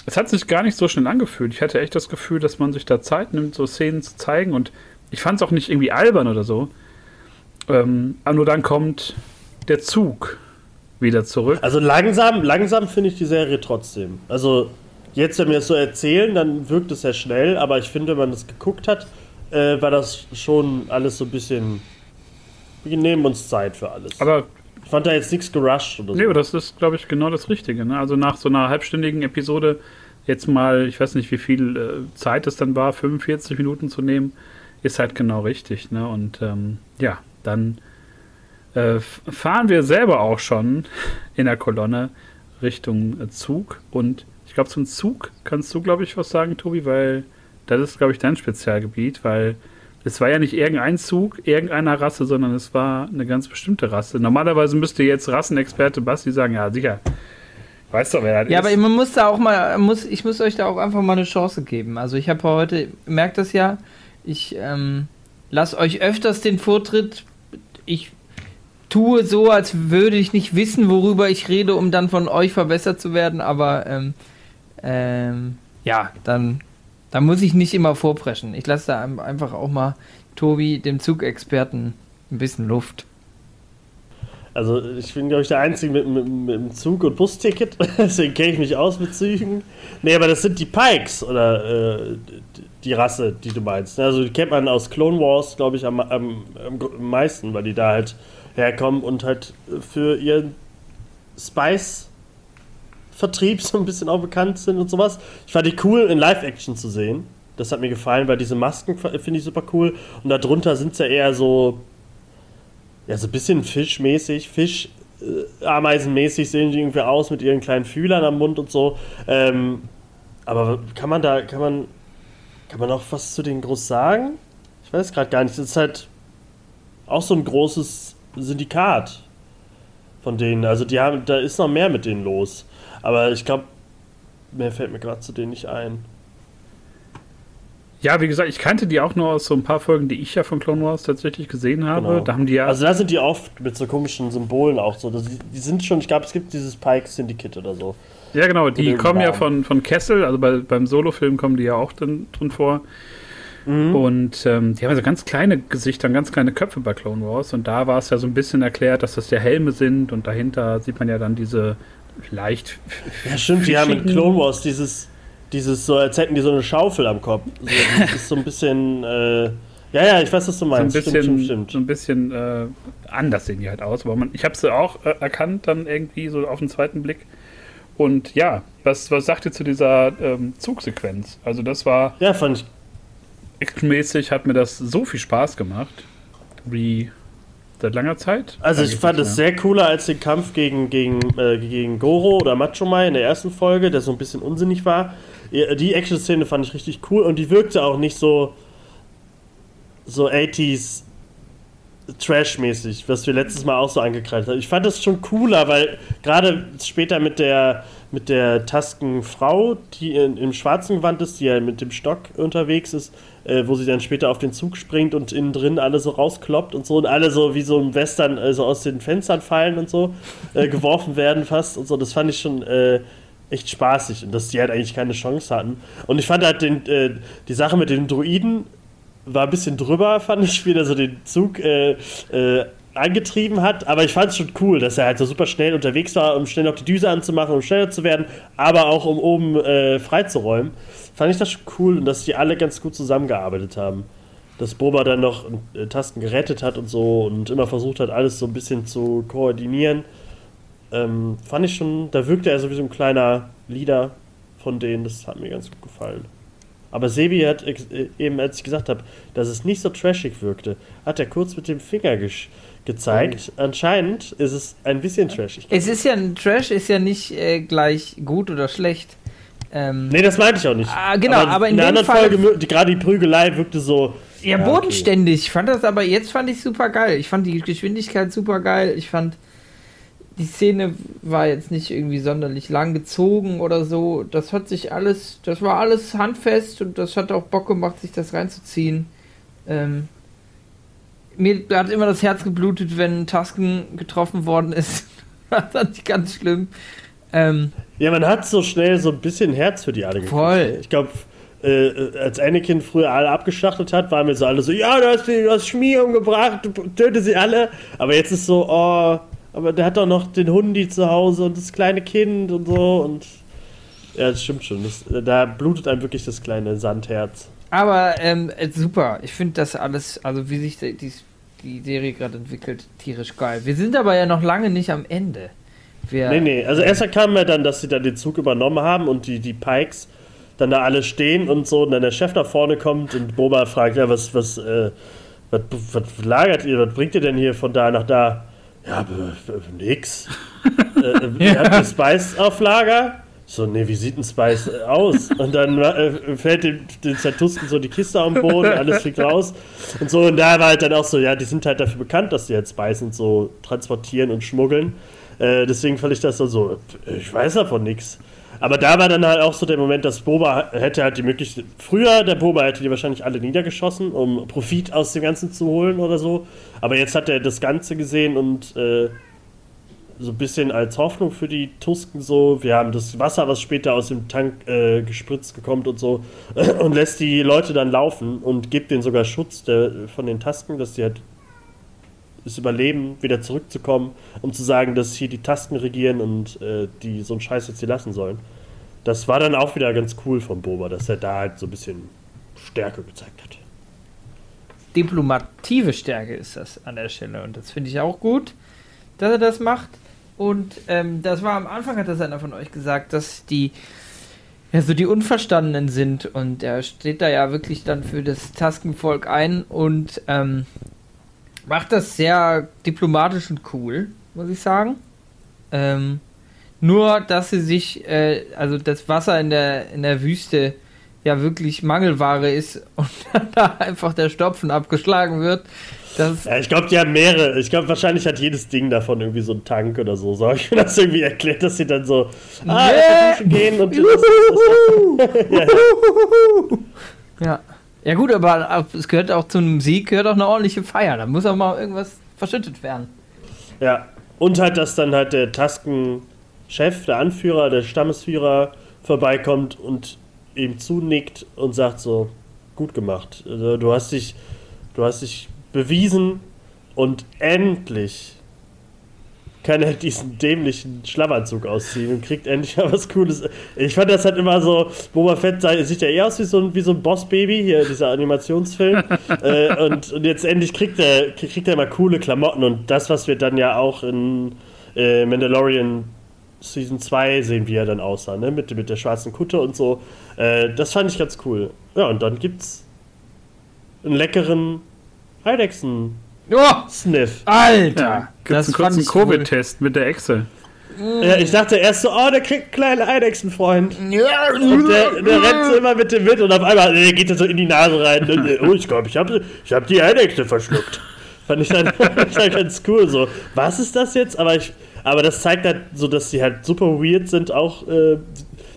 es hat sich gar nicht so schnell angefühlt. Ich hatte echt das Gefühl, dass man sich da Zeit nimmt, so Szenen zu zeigen. Und ich fand es auch nicht irgendwie albern oder so. Ähm, aber nur dann kommt der Zug wieder zurück. Also langsam, langsam finde ich die Serie trotzdem. Also jetzt, wenn wir es so erzählen, dann wirkt es sehr schnell. Aber ich finde, wenn man das geguckt hat, äh, war das schon alles so ein bisschen wir nehmen uns Zeit für alles. Aber ich fand da jetzt nichts gerusht oder so. Nee, aber das ist, glaube ich, genau das Richtige. Ne? Also nach so einer halbstündigen Episode jetzt mal, ich weiß nicht, wie viel äh, Zeit es dann war, 45 Minuten zu nehmen, ist halt genau richtig. Ne? Und ähm, ja, dann äh, fahren wir selber auch schon in der Kolonne Richtung äh, Zug. Und ich glaube, zum Zug kannst du, glaube ich, was sagen, Tobi, weil das ist, glaube ich, dein Spezialgebiet, weil es war ja nicht irgendein Zug irgendeiner Rasse, sondern es war eine ganz bestimmte Rasse. Normalerweise müsste jetzt Rassenexperte Basti sagen, ja, sicher. Weißt du, wer das ja, ist? Ja, aber man muss da auch mal, muss, ich muss euch da auch einfach mal eine Chance geben. Also ich habe heute, merkt das ja, ich ähm, lasse euch öfters den Vortritt. Ich tue so, als würde ich nicht wissen, worüber ich rede, um dann von euch verbessert zu werden. Aber ähm, ähm, ja, dann da muss ich nicht immer vorpreschen. Ich lasse da einfach auch mal Tobi, dem Zugexperten, ein bisschen Luft. Also ich bin, glaube ich, der Einzige mit, mit, mit dem Zug- und Busticket, deswegen kenne ich mich aus mit Zügen. Nee, aber das sind die Pikes oder äh, die Rasse, die du meinst. Also die kennt man aus Clone Wars, glaube ich, am, am, am meisten, weil die da halt herkommen und halt für ihren Spice Vertrieb so ein bisschen auch bekannt sind und sowas. Ich fand die cool in Live-Action zu sehen. Das hat mir gefallen, weil diese Masken finde ich super cool. Und darunter sind sie ja eher so, ja, so ein bisschen fischmäßig, Fisch, äh, Ameisenmäßig sehen die irgendwie aus mit ihren kleinen Fühlern am Mund und so. Ähm, aber kann man da, kann man, kann man auch was zu denen groß sagen? Ich weiß gerade gar nicht. Das ist halt auch so ein großes Syndikat von denen. Also die haben, da ist noch mehr mit denen los. Aber ich glaube, mehr fällt mir gerade zu denen nicht ein. Ja, wie gesagt, ich kannte die auch nur aus so ein paar Folgen, die ich ja von Clone Wars tatsächlich gesehen habe. Genau. Da haben die ja also da sind die oft mit so komischen Symbolen auch so. Die, sind schon, ich glaube, es gibt dieses Pike Syndicate oder so. Ja, genau, die kommen ja von, von Kessel, also bei, beim Solo-Film kommen die ja auch drin, drin vor. Mhm. Und ähm, die haben so ganz kleine Gesichter und ganz kleine Köpfe bei Clone Wars. Und da war es ja so ein bisschen erklärt, dass das ja Helme sind und dahinter sieht man ja dann diese leicht. Ja, stimmt, die haben mit Clone Wars dieses, dieses so, als hätten die so eine Schaufel am Kopf. So, das ist so ein bisschen. Äh, ja, ja, ich weiß, was du meinst. So ein bisschen, stimmt, stimmt, So ein bisschen äh, anders sehen die halt aus. Aber man, ich habe sie auch äh, erkannt, dann irgendwie so auf den zweiten Blick. Und ja, was, was sagt ihr zu dieser ähm, Zugsequenz? Also, das war. Ja, fand ich. Actionmäßig hat mir das so viel Spaß gemacht, wie Seit langer Zeit? Also ich fand es sehr cooler als den Kampf gegen, gegen, äh, gegen Goro oder Macho Mai in der ersten Folge, der so ein bisschen unsinnig war. Die Action-Szene fand ich richtig cool und die wirkte auch nicht so so 80s Trash-mäßig, was wir letztes Mal auch so angekreidet haben. Ich fand das schon cooler, weil gerade später mit der mit der Taskenfrau, die in, im schwarzen Gewand ist, die ja mit dem Stock unterwegs ist, äh, wo sie dann später auf den Zug springt und innen drin alle so rauskloppt und so und alle so wie so im Western äh, so aus den Fenstern fallen und so, äh, geworfen werden fast und so. Das fand ich schon äh, echt spaßig und dass die halt eigentlich keine Chance hatten. Und ich fand halt den, äh, die Sache mit den Druiden war ein bisschen drüber, fand ich, wie er so den Zug äh, äh, angetrieben hat. Aber ich fand es schon cool, dass er halt so super schnell unterwegs war, um schnell noch die Düse anzumachen, um schneller zu werden, aber auch um oben äh, freizuräumen. Fand ich das schon cool und dass die alle ganz gut zusammengearbeitet haben. Dass Boba dann noch äh, Tasten gerettet hat und so und immer versucht hat, alles so ein bisschen zu koordinieren. Ähm, fand ich schon, da wirkte er so wie so ein kleiner Leader von denen, das hat mir ganz gut gefallen. Aber Sebi hat äh, eben, als ich gesagt habe, dass es nicht so trashig wirkte, hat er kurz mit dem Finger ge gezeigt. Oh. Anscheinend ist es ein bisschen trashig. Es ist ja ein Trash, ist ja nicht äh, gleich gut oder schlecht. Ähm, nee, das meinte ich auch nicht. Ah, genau, aber, aber in, in der anderen Fall, Folge, die, gerade die Prügelei wirkte so. Ja, ja bodenständig. Okay. Ich fand das aber, jetzt fand ich super geil. Ich fand die Geschwindigkeit super geil. Ich fand die Szene war jetzt nicht irgendwie sonderlich lang gezogen oder so. Das hat sich alles, das war alles handfest und das hat auch Bock gemacht, sich das reinzuziehen. Ähm, mir hat immer das Herz geblutet, wenn Tasken getroffen worden ist. das fand ich ganz schlimm. Ähm, ja, man hat so schnell so ein bisschen Herz für die alle gekriegt. Voll. Ich glaube, äh, als Anakin früher alle abgeschlachtet hat, waren wir so alle so, ja, du hast, du hast Schmier umgebracht, du töte sie alle. Aber jetzt ist so, oh, aber der hat doch noch den Hundi zu Hause und das kleine Kind und so und ja, das stimmt schon. Das, da blutet einem wirklich das kleine Sandherz. Aber ähm, äh, super. Ich finde das alles, also wie sich die, die Serie gerade entwickelt, tierisch geil. Wir sind aber ja noch lange nicht am Ende. Wir nee, nee. Also erst kam ja dann, dass sie dann den Zug übernommen haben und die, die Pikes dann da alle stehen und so und dann der Chef nach vorne kommt und Boba fragt, ja, was, was, äh, was, was lagert ihr, was bringt ihr denn hier von da nach da? Ja, nix. äh, ja. Habt ihr Spice auf Lager? So, nee, wie sieht ein Spice äh, aus? Und dann äh, fällt dem, den Zertusken so die Kiste am Boden, alles fliegt raus. Und so, und da war halt dann auch so, ja, die sind halt dafür bekannt, dass die halt Spice und so transportieren und schmuggeln. Äh, deswegen fand ich das dann so, ich weiß davon nichts. Aber da war dann halt auch so der Moment, dass Boba hätte halt die Möglichkeit. Früher, der Boba hätte die wahrscheinlich alle niedergeschossen, um Profit aus dem Ganzen zu holen oder so. Aber jetzt hat er das Ganze gesehen und äh, so ein bisschen als Hoffnung für die Tusken so. Wir haben das Wasser, was später aus dem Tank äh, gespritzt gekommt und so. und lässt die Leute dann laufen und gibt denen sogar Schutz der, von den Tasken, dass sie halt es überleben, wieder zurückzukommen, um zu sagen, dass hier die Tasten regieren und äh, die so einen Scheiß jetzt hier lassen sollen. Das war dann auch wieder ganz cool von Boba, dass er da halt so ein bisschen Stärke gezeigt hat. Diplomative Stärke ist das an der Stelle und das finde ich auch gut, dass er das macht. Und ähm, das war am Anfang, hat das einer von euch gesagt, dass die ja so die Unverstandenen sind und er steht da ja wirklich dann für das Taskenvolk ein und ähm, macht das sehr diplomatisch und cool, muss ich sagen. Ähm, nur, dass sie sich, äh, also das Wasser in der, in der Wüste ja wirklich Mangelware ist und da einfach der Stopfen abgeschlagen wird. Das ja, ich glaube, die haben mehrere. Ich glaube, wahrscheinlich hat jedes Ding davon irgendwie so einen Tank oder so. So habe ich mir das irgendwie erklärt, dass sie dann so ah, yeah. gehen und ja. ja. Ja gut, aber es gehört auch zum Sieg, gehört auch eine ordentliche Feier. Da muss auch mal irgendwas verschüttet werden. Ja, und halt, dass dann halt der Taskenchef, der Anführer, der Stammesführer vorbeikommt und ihm zunickt und sagt so, gut gemacht. Also, du hast dich, du hast dich bewiesen und endlich kann er diesen dämlichen Schlafanzug ausziehen und kriegt endlich mal was Cooles. Ich fand das halt immer so, Boba Fett sieht ja eher aus wie so ein, wie so ein Boss-Baby, hier dieser Animationsfilm. äh, und, und jetzt endlich kriegt er, kriegt er mal coole Klamotten und das, was wir dann ja auch in äh, Mandalorian Season 2 sehen, wie er dann aussah, ne? mit, mit der schwarzen Kutte und so. Äh, das fand ich ganz cool. Ja, und dann gibt's einen leckeren Eidechsen Oh, Sniff. Alter! Ja, das einen kurzen Covid-Test mit der Echse. Ja, ich dachte erst so, oh, der kriegt einen kleinen Eidechsenfreund. Ja. Und der, der rennt so immer mit dem mit und auf einmal äh, geht er so in die Nase rein. Und, äh, oh, ich glaube, ich habe ich hab die Eidechse verschluckt. Fand ich dann, dann ganz cool. So, was ist das jetzt? Aber, ich, aber das zeigt halt so, dass die halt super weird sind. Auch, äh,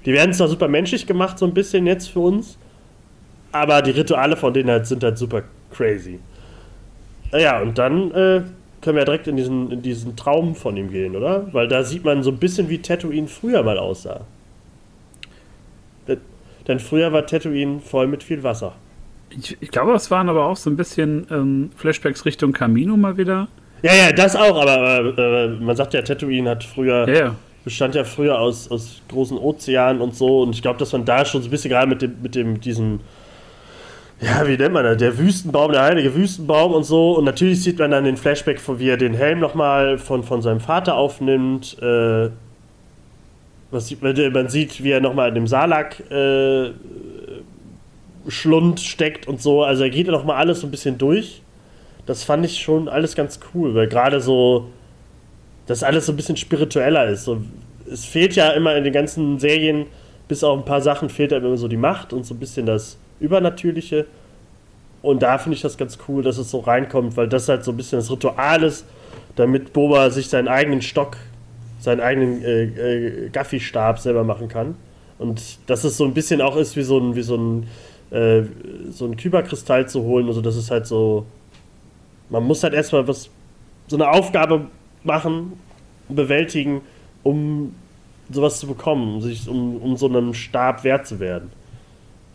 die werden zwar super menschlich gemacht, so ein bisschen jetzt für uns. Aber die Rituale von denen halt sind halt super crazy. Ja, und dann äh, können wir direkt in diesen, in diesen Traum von ihm gehen, oder? Weil da sieht man so ein bisschen, wie Tatooine früher mal aussah. Denn früher war Tatooine voll mit viel Wasser. Ich, ich glaube, es waren aber auch so ein bisschen ähm, Flashbacks Richtung Camino mal wieder. Ja, ja, das auch, aber, aber äh, man sagt ja, Tatooine hat früher, Ja, ja. bestand ja früher aus, aus großen Ozeanen und so und ich glaube, dass man da schon so ein bisschen gerade mit dem, mit dem, diesem, ja, wie nennt man das, der Wüstenbaum, der heilige Wüstenbaum und so. Und natürlich sieht man dann den Flashback, wie er den Helm nochmal von, von seinem Vater aufnimmt, äh, was sieht man, man sieht, wie er nochmal in dem Salak, äh, Schlund steckt und so, also er geht ja nochmal alles so ein bisschen durch. Das fand ich schon alles ganz cool, weil gerade so, dass alles so ein bisschen spiritueller ist. So, es fehlt ja immer in den ganzen Serien, bis auf ein paar Sachen fehlt ja immer so die Macht und so ein bisschen das Übernatürliche. Und da finde ich das ganz cool, dass es so reinkommt, weil das halt so ein bisschen das Ritual ist, damit Boba sich seinen eigenen Stock, seinen eigenen äh, äh, Gaffi-Stab selber machen kann. Und dass es so ein bisschen auch ist wie so ein, wie so ein, äh, so ein Kyberkristall zu holen. Also das ist halt so, man muss halt erstmal was, so eine Aufgabe machen, bewältigen, um sowas zu bekommen, um, sich, um, um so einem Stab wert zu werden.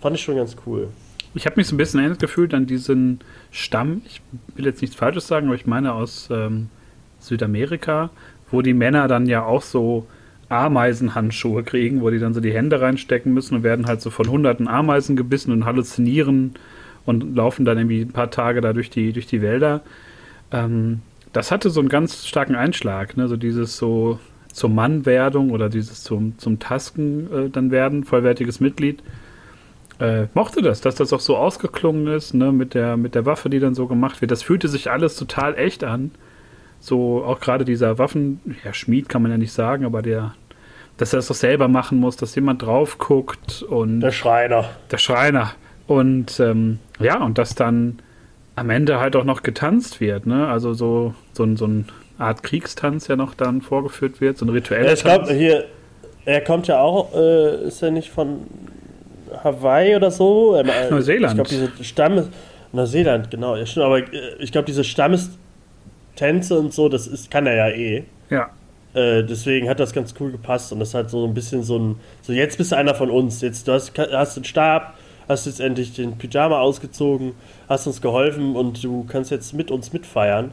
Fand ich schon ganz cool. Ich habe mich so ein bisschen erinnert gefühlt an diesen Stamm. Ich will jetzt nichts Falsches sagen, aber ich meine aus ähm, Südamerika, wo die Männer dann ja auch so Ameisenhandschuhe kriegen, wo die dann so die Hände reinstecken müssen und werden halt so von hunderten Ameisen gebissen und halluzinieren und laufen dann irgendwie ein paar Tage da durch die, durch die Wälder. Ähm, das hatte so einen ganz starken Einschlag, ne? so dieses so zur Mannwerdung oder dieses zum, zum Tasken äh, dann werden, vollwertiges Mitglied. Äh, mochte das, dass das auch so ausgeklungen ist, ne, mit der, mit der Waffe, die dann so gemacht wird. Das fühlte sich alles total echt an. So auch gerade dieser Waffen, ja, Schmied kann man ja nicht sagen, aber der, dass er das doch selber machen muss, dass jemand drauf guckt und. Der Schreiner. Der Schreiner. Und ähm, ja, und dass dann am Ende halt auch noch getanzt wird, ne? Also so, so, so eine Art Kriegstanz ja noch dann vorgeführt wird, so ein ritueller Ja, ich glaube, hier, er kommt ja auch, äh, ist er nicht von Hawaii oder so? Äh, Neuseeland. Ich glaube, diese Stammes. Neuseeland, genau. Ja, stimmt, aber äh, ich glaube, diese Stammestänze und so, das ist, kann er ja eh. Ja. Äh, deswegen hat das ganz cool gepasst und das hat so ein bisschen so ein. So, jetzt bist du einer von uns. Jetzt du hast, hast den Stab, hast jetzt endlich den Pyjama ausgezogen, hast uns geholfen und du kannst jetzt mit uns mitfeiern.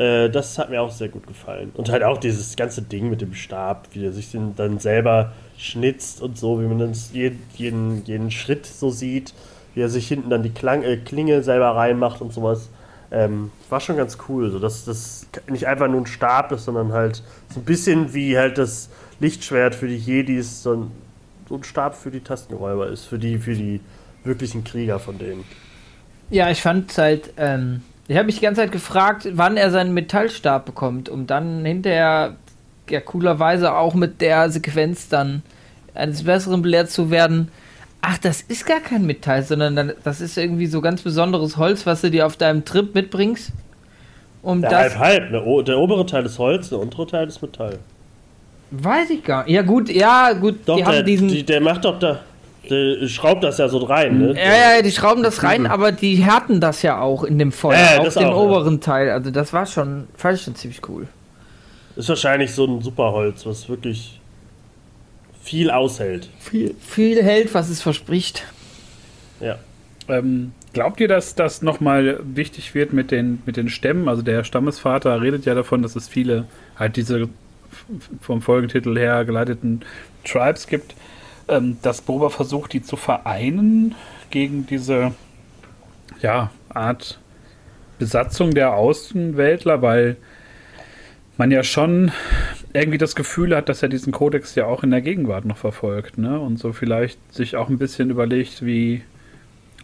Äh, das hat mir auch sehr gut gefallen. Und halt auch dieses ganze Ding mit dem Stab, wie er sich den dann selber schnitzt und so, wie man dann jeden, jeden, jeden Schritt so sieht, wie er sich hinten dann die Klang, äh, Klinge selber reinmacht und sowas. Ähm, war schon ganz cool, so dass das nicht einfach nur ein Stab ist, sondern halt so ein bisschen wie halt das Lichtschwert für die Jedis, so ein, so ein Stab für die Tastenräuber ist, für die, für die wirklichen Krieger von denen. Ja, ich fand halt, ähm, ich habe mich die ganze Zeit gefragt, wann er seinen Metallstab bekommt, um dann hinterher ja coolerweise auch mit der Sequenz dann eines Besseren belehrt zu werden. Ach, das ist gar kein Metall, sondern dann, das ist irgendwie so ganz besonderes Holz, was du dir auf deinem Trip mitbringst. Um ja, halb, halb. Ne? Der obere Teil ist Holz, der untere Teil ist Metall. weiß ich gar nicht. Ja gut, ja gut, Doch, die der, haben diesen die, der macht doch da. Schraubt das ja so rein, ne? Ja, ja, die schrauben das rein, aber die härten das ja auch in dem Feuer, Ja, ja, auch den auch, ja. oberen Teil. Also das war schon, fand ich schon ziemlich cool. Ist wahrscheinlich so ein Superholz, was wirklich viel aushält. Viel, viel hält, was es verspricht. Ja. Ähm, glaubt ihr, dass das nochmal wichtig wird mit den, mit den Stämmen? Also der Stammesvater redet ja davon, dass es viele halt diese vom Folgetitel her geleiteten Tribes gibt, ähm, dass Boba versucht, die zu vereinen gegen diese ja, Art Besatzung der Außenweltler, weil man ja schon irgendwie das Gefühl hat, dass er diesen Kodex ja auch in der Gegenwart noch verfolgt, ne? Und so vielleicht sich auch ein bisschen überlegt, wie,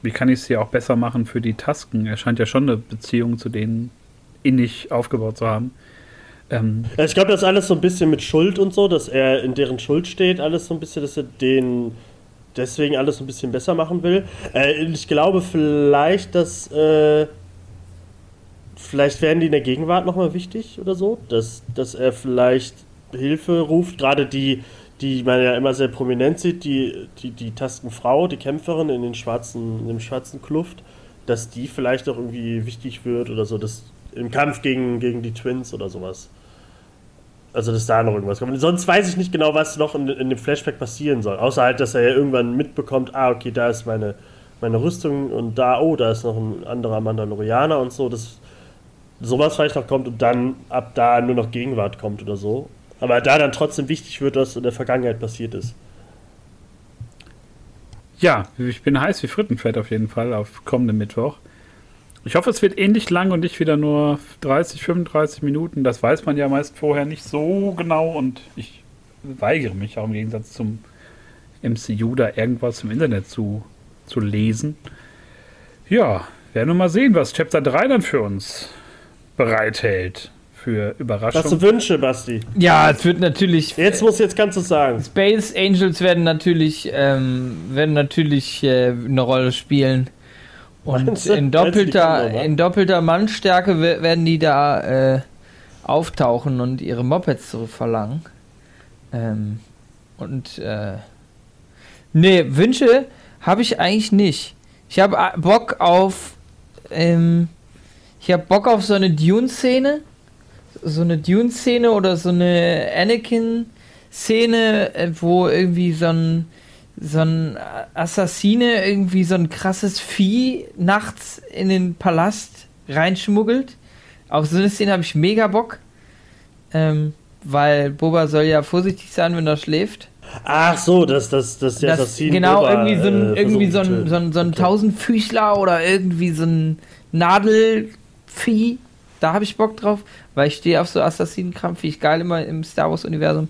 wie kann ich es hier auch besser machen für die Tasken. Er scheint ja schon eine Beziehung zu denen innig aufgebaut zu haben. Ähm, Ich glaube, das ist alles so ein bisschen mit Schuld und so, dass er in deren Schuld steht, alles so ein bisschen, dass er den deswegen alles ein bisschen besser machen will. Äh, ich glaube vielleicht, dass äh, vielleicht werden die in der Gegenwart nochmal wichtig oder so, dass, dass er vielleicht Hilfe ruft, gerade die, die man ja immer sehr prominent sieht, die, die, die Taskenfrau, die Kämpferin in den schwarzen, in dem schwarzen Kluft, dass die vielleicht auch irgendwie wichtig wird oder so, dass im Kampf gegen, gegen die Twins oder sowas. Also, dass da noch irgendwas kommt. Sonst weiß ich nicht genau, was noch in, in dem Flashback passieren soll. Außer halt, dass er ja irgendwann mitbekommt, ah, okay, da ist meine meine Rüstung und da, oh, da ist noch ein anderer Mandalorianer und so, dass sowas vielleicht noch kommt und dann ab da nur noch Gegenwart kommt oder so. Aber da dann trotzdem wichtig wird, was in der Vergangenheit passiert ist. Ja, ich bin heiß wie Frittenfett auf jeden Fall auf kommenden Mittwoch. Ich hoffe, es wird ähnlich lang und nicht wieder nur 30, 35 Minuten. Das weiß man ja meist vorher nicht so genau und ich weigere mich auch im Gegensatz zum MCU da irgendwas im Internet zu, zu lesen. Ja, werden wir mal sehen, was Chapter 3 dann für uns bereithält. Für Überraschungen. Hast du Wünsche, Basti? Ja, es wird natürlich. Jetzt muss jetzt kannst du sagen. Space Angels werden natürlich, ähm, werden natürlich äh, eine Rolle spielen. Und in doppelter, in doppelter Mannstärke werden die da äh, auftauchen und ihre Mopeds zurückverlangen. Ähm, und äh, nee, Wünsche habe ich eigentlich nicht. Ich habe äh, Bock auf ähm, ich habe Bock auf so eine Dune-Szene. So eine Dune-Szene oder so eine Anakin-Szene, äh, wo irgendwie so ein, so ein Assassine irgendwie so ein krasses Vieh nachts in den Palast reinschmuggelt. Auf so eine Szene habe ich mega Bock. Ähm, weil Boba soll ja vorsichtig sein, wenn er schläft. Ach so, dass das, das, das Assassin Genau, Boba, irgendwie so ein, äh, irgendwie so ein, so ein, so ein okay. Tausendfüßler oder irgendwie so ein Nadel Vieh. Da habe ich Bock drauf, weil ich stehe auf so Assassinenkram, finde ich geil immer im Star Wars-Universum.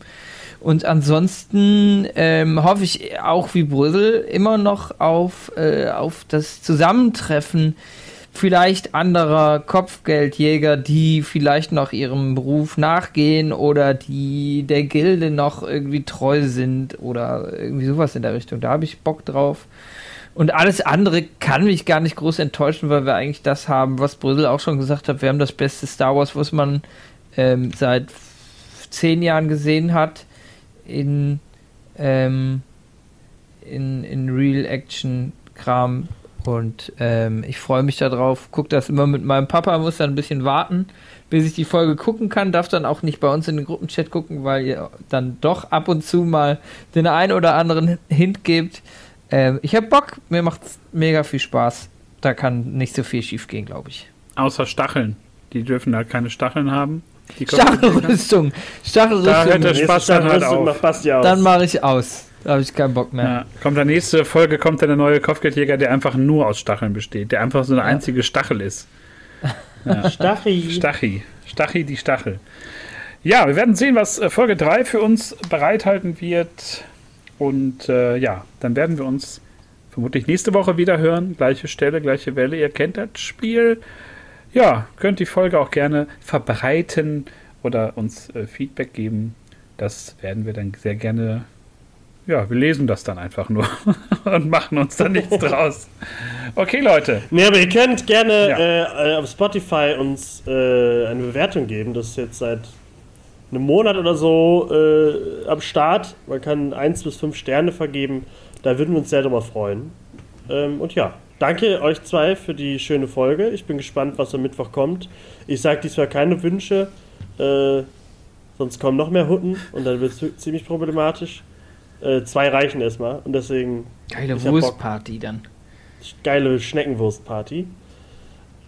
Und ansonsten ähm, hoffe ich auch wie Brüssel immer noch auf, äh, auf das Zusammentreffen vielleicht anderer Kopfgeldjäger, die vielleicht noch ihrem Beruf nachgehen oder die der Gilde noch irgendwie treu sind oder irgendwie sowas in der Richtung. Da habe ich Bock drauf. Und alles andere kann mich gar nicht groß enttäuschen, weil wir eigentlich das haben, was Brüssel auch schon gesagt hat. Wir haben das beste Star Wars, was man ähm, seit zehn Jahren gesehen hat, in, ähm, in, in Real-Action-Kram. Und ähm, ich freue mich darauf. Gucke das immer mit meinem Papa, muss dann ein bisschen warten, bis ich die Folge gucken kann. Darf dann auch nicht bei uns in den Gruppenchat gucken, weil ihr dann doch ab und zu mal den einen oder anderen Hint gebt. Ähm, ich habe Bock, mir macht mega viel Spaß. Da kann nicht so viel schief gehen, glaube ich. Außer Stacheln. Die dürfen da keine Stacheln haben. Stachelrüstung. Stachelrüstung. Da hört der Spaß dann halt auf. Dann mache ich aus. Da habe ich keinen Bock mehr. Ja, kommt der nächste Folge, kommt dann der neue Kopfgeldjäger, der einfach nur aus Stacheln besteht. Der einfach so eine ja. einzige Stachel ist. Ja. Stachi. Stachi. Stachi, die Stachel. Ja, wir werden sehen, was äh, Folge 3 für uns bereithalten wird. Und äh, ja, dann werden wir uns vermutlich nächste Woche wieder hören. Gleiche Stelle, gleiche Welle. Ihr kennt das Spiel. Ja, könnt die Folge auch gerne verbreiten oder uns äh, Feedback geben. Das werden wir dann sehr gerne. Ja, wir lesen das dann einfach nur und machen uns dann nichts draus. Okay, Leute. Nee, aber ihr könnt gerne ja. äh, auf Spotify uns äh, eine Bewertung geben. Das ist jetzt seit einem Monat oder so äh, am Start. Man kann 1 bis 5 Sterne vergeben. Da würden wir uns sehr darüber freuen. Ähm, und ja, danke euch zwei für die schöne Folge. Ich bin gespannt, was am Mittwoch kommt. Ich sage diesmal keine Wünsche, äh, sonst kommen noch mehr Hutten und dann wird es ziemlich problematisch. Äh, zwei reichen erstmal und deswegen. Geile Wurstparty dann. Geile Schneckenwurstparty.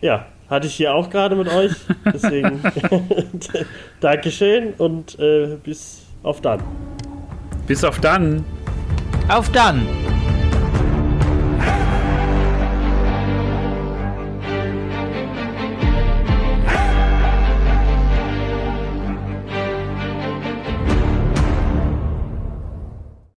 Ja, hatte ich hier auch gerade mit euch. Deswegen Dankeschön und äh, bis auf dann. Bis auf dann. Auf dann.